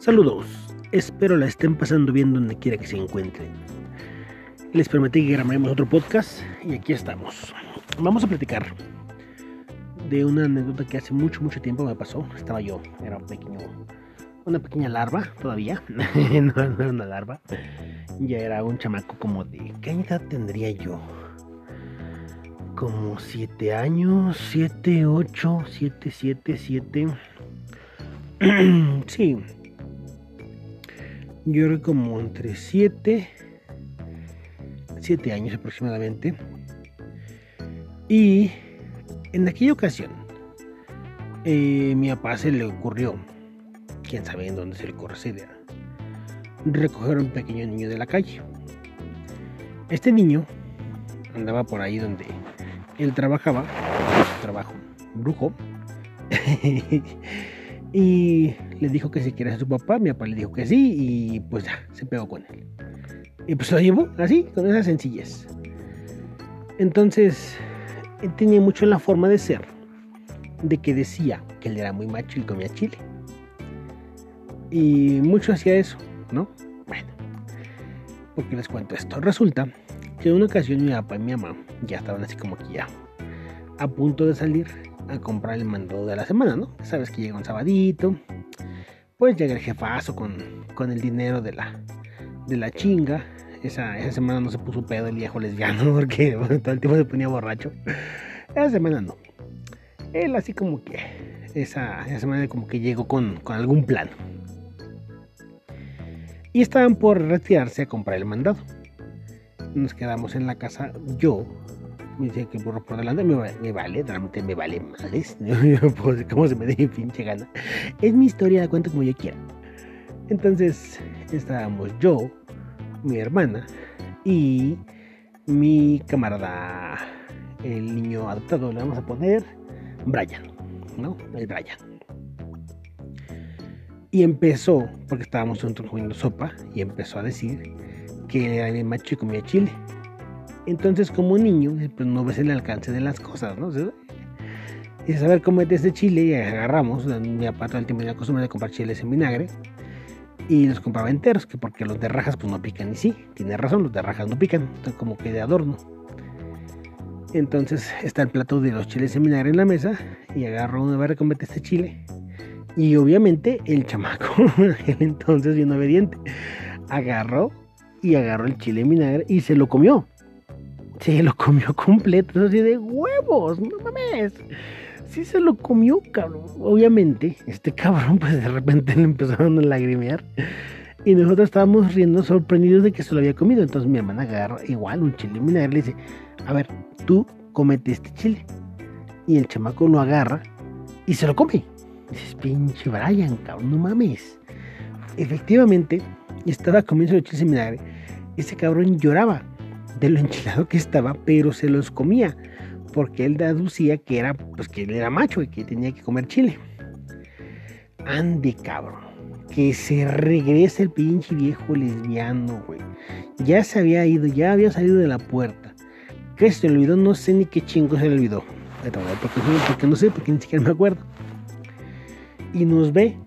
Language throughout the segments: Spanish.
Saludos, espero la estén pasando bien donde quiera que se encuentren. Les prometí que grabaremos otro podcast y aquí estamos. Vamos a platicar de una anécdota que hace mucho, mucho tiempo me pasó. Estaba yo, era un pequeño, una pequeña larva todavía. no, no era una larva. Ya era un chamaco como de... ¿Qué edad tendría yo? Como 7 años, 7, 8, 7, 7, 7. sí. Yo era como entre 7, 7 años aproximadamente. Y en aquella ocasión, eh, mi papá se le ocurrió, quién sabe en dónde se le ocurrió esa recoger a un pequeño niño de la calle. Este niño andaba por ahí donde él trabajaba, trabajo, brujo, y le dijo que si quería ser su papá, mi papá le dijo que sí, y pues ya, se pegó con él. Y pues lo llevó así, con esa sencillez. Entonces, él tenía mucho la forma de ser, de que decía que él era muy macho y comía chile. Y mucho hacía eso, ¿no? Bueno, porque les cuento esto. Resulta que en una ocasión mi papá y mi mamá ya estaban así como que ya a punto de salir a comprar el mando de la semana, ¿no? Sabes que llega un sabadito, pues llega el jefazo con, con el dinero de la, de la chinga. Esa, esa semana no se puso pedo el viejo lesbiano porque todo el tiempo se ponía borracho. Esa semana no. Él así como que esa, esa semana como que llegó con, con algún plan. Y estaban por retirarse a comprar el mandado. Nos quedamos en la casa yo, me dice que burro por delante me, vale, realmente me vale males. ¿Cómo se me dé pinche gana? Es mi historia, la cuento como yo quiera. Entonces estábamos yo, mi hermana y mi camarada, el niño adoptado, le vamos a poner Brian, ¿no? El Brian. Y empezó, porque estábamos juntos comiendo sopa, y empezó a decir que era el macho y comía chile. Entonces, como niño, pues no ves el alcance de las cosas, ¿no? Y saber cómo es este chile y agarramos. Mi papá todo el tiempo costumbre de comprar chiles en vinagre y los compraba enteros, que porque los de rajas pues no pican. Y sí, tiene razón, los de rajas no pican, como que de adorno. Entonces está el plato de los chiles en vinagre en la mesa y agarro una barra con este chile. Y obviamente el chamaco, entonces bien obediente, agarró y agarró el chile en vinagre y se lo comió. Se lo comió completo, así de huevos, no mames. Sí se lo comió, cabrón. Obviamente, este cabrón, pues de repente le empezaron a lagrimear. Y nosotros estábamos riendo sorprendidos de que se lo había comido. Entonces mi hermana agarra igual un chile vinagre y le dice, a ver, tú comete este chile. Y el chamaco lo agarra y se lo come. Dices, pinche Brian, cabrón, no mames. Efectivamente, estaba comiendo chiles en vinagre. Ese cabrón lloraba de lo enchilado que estaba, pero se los comía, porque él deducía que era, pues que él era macho y que tenía que comer chile. Ande, cabrón, que se regrese el pinche viejo lesbiano, güey. Ya se había ido, ya había salido de la puerta. ¿Qué se le olvidó? No sé ni qué chingo se le olvidó. Porque, porque no sé, porque ni siquiera me acuerdo. Y nos ve,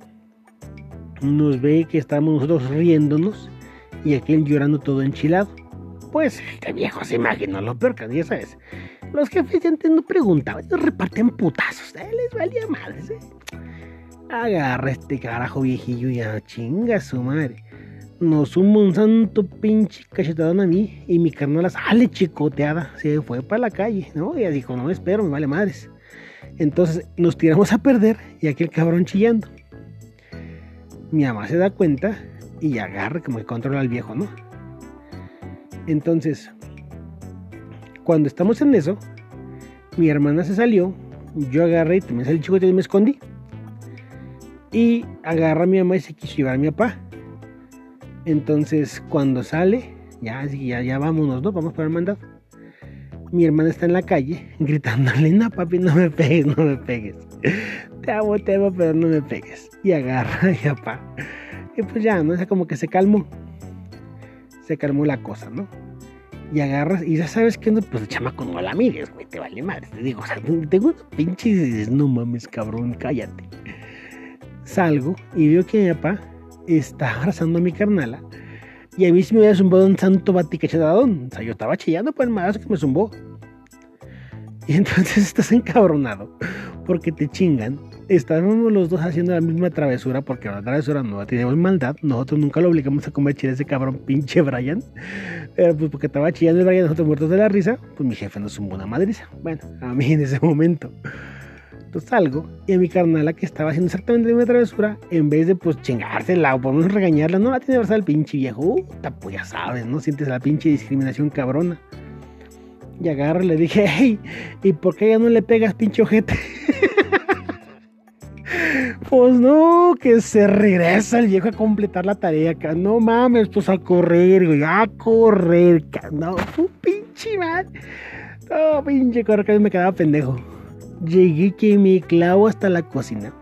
nos ve que estamos nosotros riéndonos y aquel llorando todo enchilado pues este viejo se imaginó lo peor que ya sabes. Los jefes ya antes no preguntaban, ellos repartían putazos, ¿eh? les valía madres, ¿eh? Agarra este carajo viejillo y a chinga su madre. Nos suma un santo pinche cachetadón a mí y mi carnal sale chicoteada. Se fue para la calle, ¿no? Y dijo, no espero, me vale madres. Entonces nos tiramos a perder y aquel cabrón chillando. Mi mamá se da cuenta y agarra como que controla al viejo, ¿no? Entonces, cuando estamos en eso, mi hermana se salió, yo agarré y también salí chico y me escondí. Y agarra a mi mamá y se quiso llevar a mi papá. Entonces, cuando sale, ya, ya, ya vámonos, ¿no? Vamos para el mandado. Mi hermana está en la calle gritándole, no papi, no me pegues, no me pegues. Te amo, te amo, pero no me pegues. Y agarra a mi papá. Y pues ya, ¿no? O sea, como que se calmó se calmó la cosa, ¿no? Y agarras, y ya sabes que no, pues el chamaco no la mires, güey, te vale madre. Te digo, o sea, tengo una pinche y dices, no mames, cabrón, cállate. Salgo y veo que mi papá estaba abrazando a mi carnala y a mí sí me había zumbado un santo baticachetadón. O sea, yo estaba chillando por el que me zumbó. Y entonces estás encabronado porque te chingan. Estábamos los dos haciendo la misma travesura porque la travesura no teníamos maldad. Nosotros nunca lo obligamos a comer chile ese cabrón pinche Brian. Pues porque estaba chillando el Brian, nosotros muertos de la risa, pues mi jefe nos zumbó una madriza. Bueno, a mí en ese momento. Entonces salgo y a mi carnala que estaba haciendo exactamente la misma travesura, en vez de pues chingársela o por menos regañarla, no la tiene que el pinche viejo. pues ya sabes, ¿no? Sientes la pinche discriminación cabrona. Y agarro y le dije, hey, ¿y por qué ya no le pegas pinche ojete? pues no, que se regresa el viejo a completar la tarea acá. No mames, pues a correr, güey, a correr, no, pinche man. No, pinche correr, que me quedaba pendejo llegué que me clavo hasta la cocina.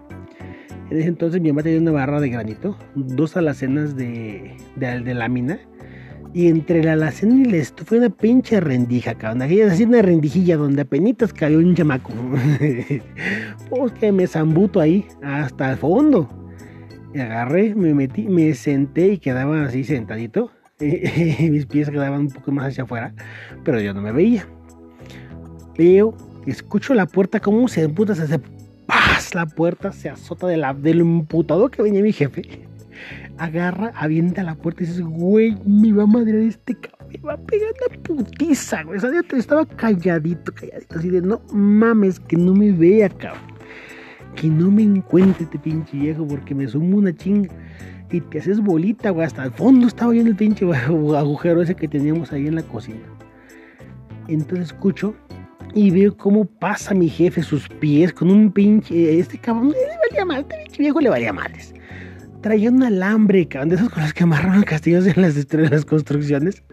En ese entonces mi mamá tenía una barra de granito, dos alacenas de, de, lámina. Y entre la alacena y la estufa una pinche rendija, cabrón. Aquella así una rendijilla donde apenas cayó un chamaco. pues que me zambuto ahí hasta el fondo. Y agarré, me metí, me senté y quedaba así sentadito. Mis pies quedaban un poco más hacia afuera, pero yo no me veía. Veo Escucho la puerta, como se emputa, se hace ¡paz! La puerta se azota de la, del emputado que venía mi jefe. Agarra, avienta la puerta y dices, güey, me va a madrear este cabrón, me va a pegar la putiza, güey. O sea, estaba calladito, calladito, así de, no mames, que no me vea, cabrón. Que no me encuentre este pinche viejo porque me sumo una chinga. Y te haces bolita, güey. Hasta el fondo estaba viendo el pinche agujero ese que teníamos ahí en la cocina. Entonces escucho y veo cómo pasa mi jefe sus pies con un pinche. Este cabrón le valía mal, este pinche viejo le valía males. Traía un alambre, cabrón, de esas cosas que amarran castillos en las, en las construcciones.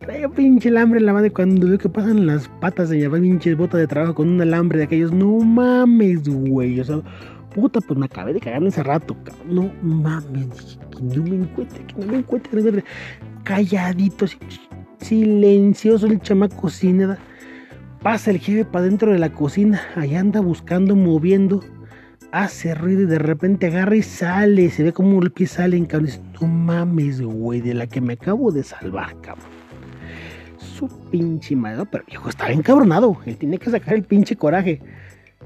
Traía pinche alambre en la mano cuando veo que pasan las patas de mi pinche bota de trabajo con un alambre de aquellos. No mames, güey. O sea, puta, pues me acabé de cagar en ese rato, cabrón. No mames, que no me encuentre, que no me encuentre. Calladito, silencioso el chamaco sin Pasa el jefe para dentro de la cocina, allá anda buscando, moviendo, hace ruido y de repente agarra y sale, se ve como el pie sale en cabrón. No mames, güey, de la que me acabo de salvar, cabrón. Su pinche madre, pero el viejo estaba encabronado, él tiene que sacar el pinche coraje.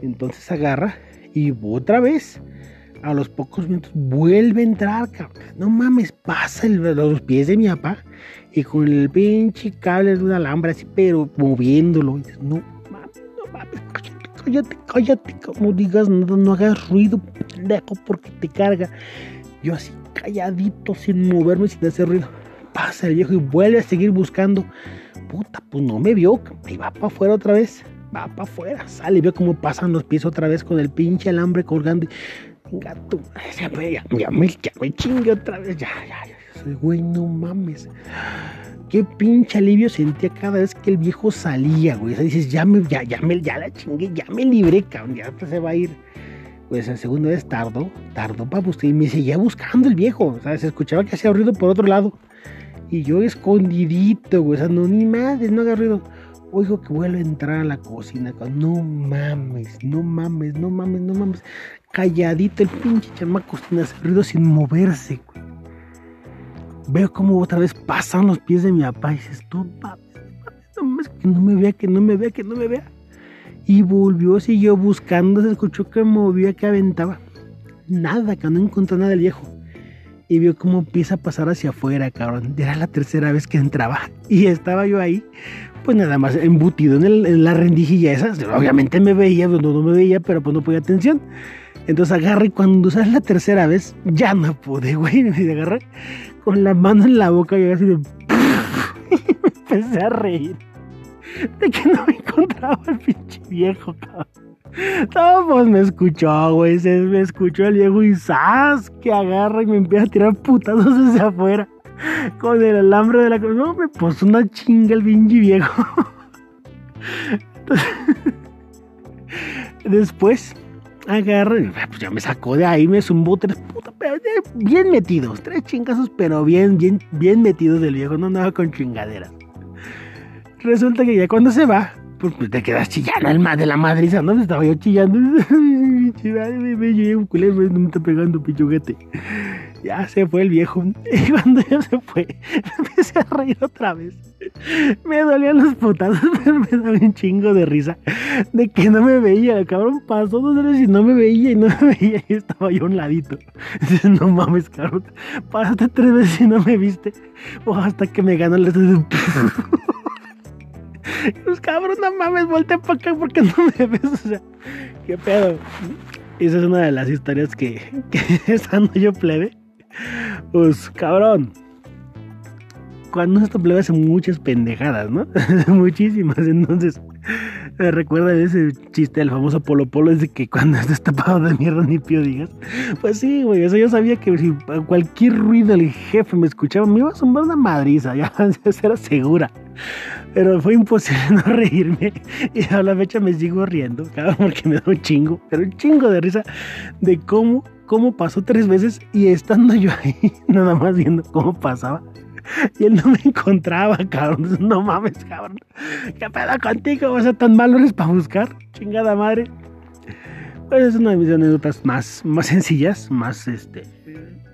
Entonces agarra y otra vez, a los pocos minutos, vuelve a entrar, cabrón. No mames, pasa los pies de mi papá y con el pinche cable de una alambre así, pero moviéndolo. no mames, no mames, cállate, cállate, como digas nada, no hagas ruido, pendejo, porque te carga. Yo así calladito, sin moverme, sin hacer ruido. Pasa el viejo y vuelve a seguir buscando. Puta, pues no me vio, y va para afuera otra vez. Va para afuera, sale y ve cómo pasan los pies otra vez con el pinche alambre colgando. Gato, ya, ya, ya, me, ya me chingue otra vez, ya, ya, ya güey, no mames. Qué pinche alivio sentía cada vez que el viejo salía, güey. O sea, dices, ya me, ya, ya me, ya la chingué, ya me libré, cabrón, ya se va a ir. Pues el segundo vez tardó, tardó para buscar y me seguía buscando el viejo. O sea, se escuchaba que hacía ruido por otro lado. Y yo escondidito, güey. O sea, no, ni madre, no haga ruido. Oigo que vuelve a entrar a la cocina. No mames, no mames, no mames, no mames. Calladito el pinche chamaco sin hacer ruido, sin moverse, güey. Veo como otra vez pasan los pies de mi papá y dices, no mames, que no me vea, que no me vea, que no me vea. Y volvió, siguió buscando, se escuchó que movía, que aventaba. Nada, que no encontró nada del viejo. Y vio cómo empieza a pasar hacia afuera, cabrón. Era la tercera vez que entraba. Y estaba yo ahí, pues nada más embutido en, la rendijilla esa. Obviamente me veía, no, no me veía, pero pues no ponía atención. Entonces agarré cuando sale la tercera vez, ya no pude, güey. Me agarré con la mano en la boca y así de... me empecé a reír. De que no me encontraba el pinche viejo, cabrón. No, pues me escuchó, güey. Se me escuchó el viejo y ¡zas! Que agarra y me empieza a tirar putados hacia afuera. Con el alambre de la... No, me puso una chinga el pinche viejo. Después agarra, pues ya me sacó de ahí, me zumbó tres putas, bien metidos, tres chingazos, pero bien, bien, bien metidos del viejo, no andaba con chingaderas. Resulta que ya cuando se va, pues, pues te quedas chillando el más de la madriza, ¿no? Estaba yo chillando, me, me, me, me pegando pichuguete. Ya se fue el viejo. Y cuando ya se fue, me empecé a reír otra vez. Me dolían los putados, pero me daba un chingo de risa de que no me veía. El cabrón pasó dos veces y no me veía y no me veía y estaba yo a un ladito. Dices, no mames, cabrón. Pasaste tres veces y no me viste. O hasta que me ganó el... Pues cabrón, no mames, voltea para acá porque no me ves. O sea, qué pedo. Esa es una de las historias que, que estando yo plebe. Pues cabrón. Cuando esto plebe hace muchas pendejadas, ¿no? Muchísimas. Entonces, me recuerda ese chiste del famoso Polo Polo, es de que cuando estás tapado de mierda ni pío digas. Pues sí, güey, eso yo sabía que si cualquier ruido el jefe me escuchaba, me iba a sumar una madriza, ya, era segura. Pero fue imposible no reírme. Y a la fecha me sigo riendo, cabrón, porque me da un chingo, pero un chingo de risa de cómo, cómo pasó tres veces y estando yo ahí, nada más viendo cómo pasaba. Y él no me encontraba, cabrón. No mames, cabrón. ¿Qué pedo contigo? O sea, tan malo eres para buscar. Chingada madre. Pues es una de mis anécdotas más, más sencillas, más, este,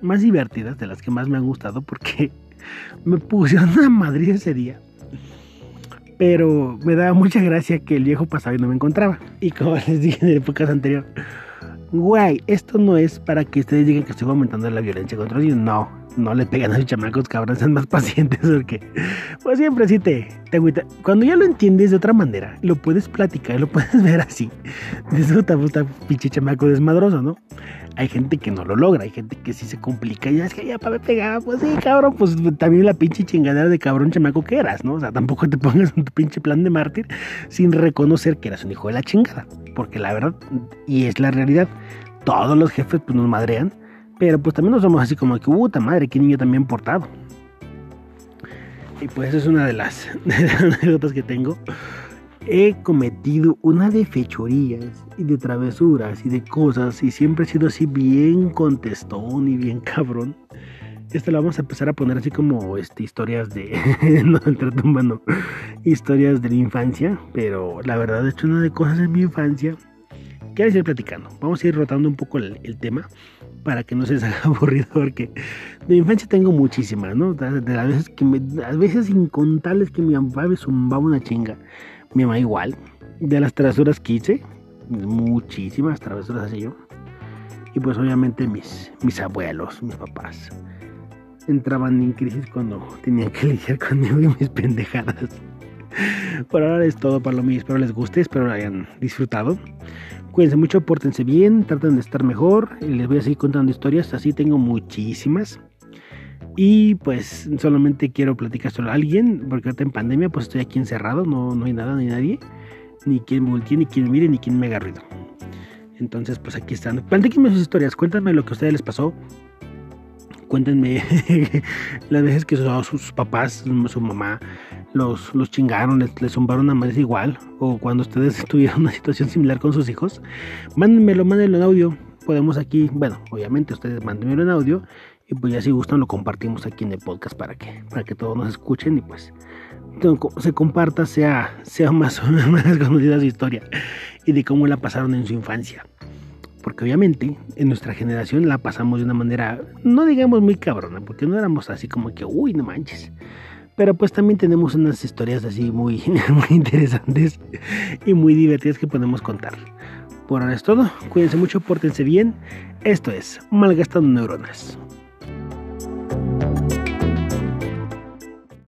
más divertidas, de las que más me han gustado, porque me pusieron una madrid ese día pero me daba mucha gracia que el viejo pasaba y no me encontraba. Y como les dije en épocas anteriores, güey, esto no es para que ustedes digan que estoy aumentando la violencia contra ellos. No, no le pegan a los chamacos, cabrón, sean más pacientes porque, pues siempre sí te, te agüita. Cuando ya lo entiendes de otra manera, lo puedes platicar, lo puedes ver así. Te gusta pinche chamaco desmadroso, ¿no? Hay gente que no lo logra, hay gente que sí se complica y es que ya para pegar, pues sí, cabrón, pues también la pinche chingadera de cabrón chamaco que eras, ¿no? O sea, tampoco te pongas en tu pinche plan de mártir sin reconocer que eras un hijo de la chingada, porque la verdad, y es la realidad, todos los jefes pues nos madrean, pero pues también nos somos así como que, puta madre, qué niño también portado. Y pues es una de las anécdotas que tengo he cometido una de fechorías y de travesuras y de cosas y siempre he sido así bien contestón y bien cabrón. Esta la vamos a empezar a poner así como este, historias de. no humano. Historias de la infancia. Pero la verdad he hecho una de cosas en mi infancia. Quiero ir platicando. Vamos a ir rotando un poco el, tema. Para que no se haga aburrido. Porque de infancia tengo muchísimas, ¿no? De, las veces que me. A veces incontables que mi papá me zumbaba una chinga mi mamá igual. De las travesuras que hice, muchísimas travesuras así yo. Y pues obviamente mis, mis abuelos, mis papás, entraban en crisis cuando tenían que lidiar conmigo y mis pendejadas. Por ahora es todo para lo mío. Espero les guste, espero hayan disfrutado. Cuídense mucho, pórtense bien, traten de estar mejor. Les voy a seguir contando historias, así tengo muchísimas. Y pues solamente quiero platicar solo a alguien, porque ahorita en pandemia pues estoy aquí encerrado, no, no hay nada ni nadie, ni quien voltee, ni quien mire, ni quien me haga ruido. Entonces pues aquí están. Platíquenme sus historias, cuéntenme lo que a ustedes les pasó. Cuéntenme las veces que sus, papás, su mamá, los, los chingaron, les, les zumbaron a madres igual, o cuando ustedes tuvieron una situación similar con sus hijos. Mándenmelo, mándenlo en audio. Podemos aquí, bueno, obviamente ustedes mándenmelo en audio y pues ya si gustan lo compartimos aquí en el podcast para que, para que todos nos escuchen y pues se comparta, sea, sea más, más conocida su historia y de cómo la pasaron en su infancia. Porque obviamente en nuestra generación la pasamos de una manera, no digamos muy cabrona, porque no éramos así como que, uy, no manches. Pero pues también tenemos unas historias así muy, muy interesantes y muy divertidas que podemos contar. Por ahora es todo, cuídense mucho, pórtense bien. Esto es Malgastando Neuronas.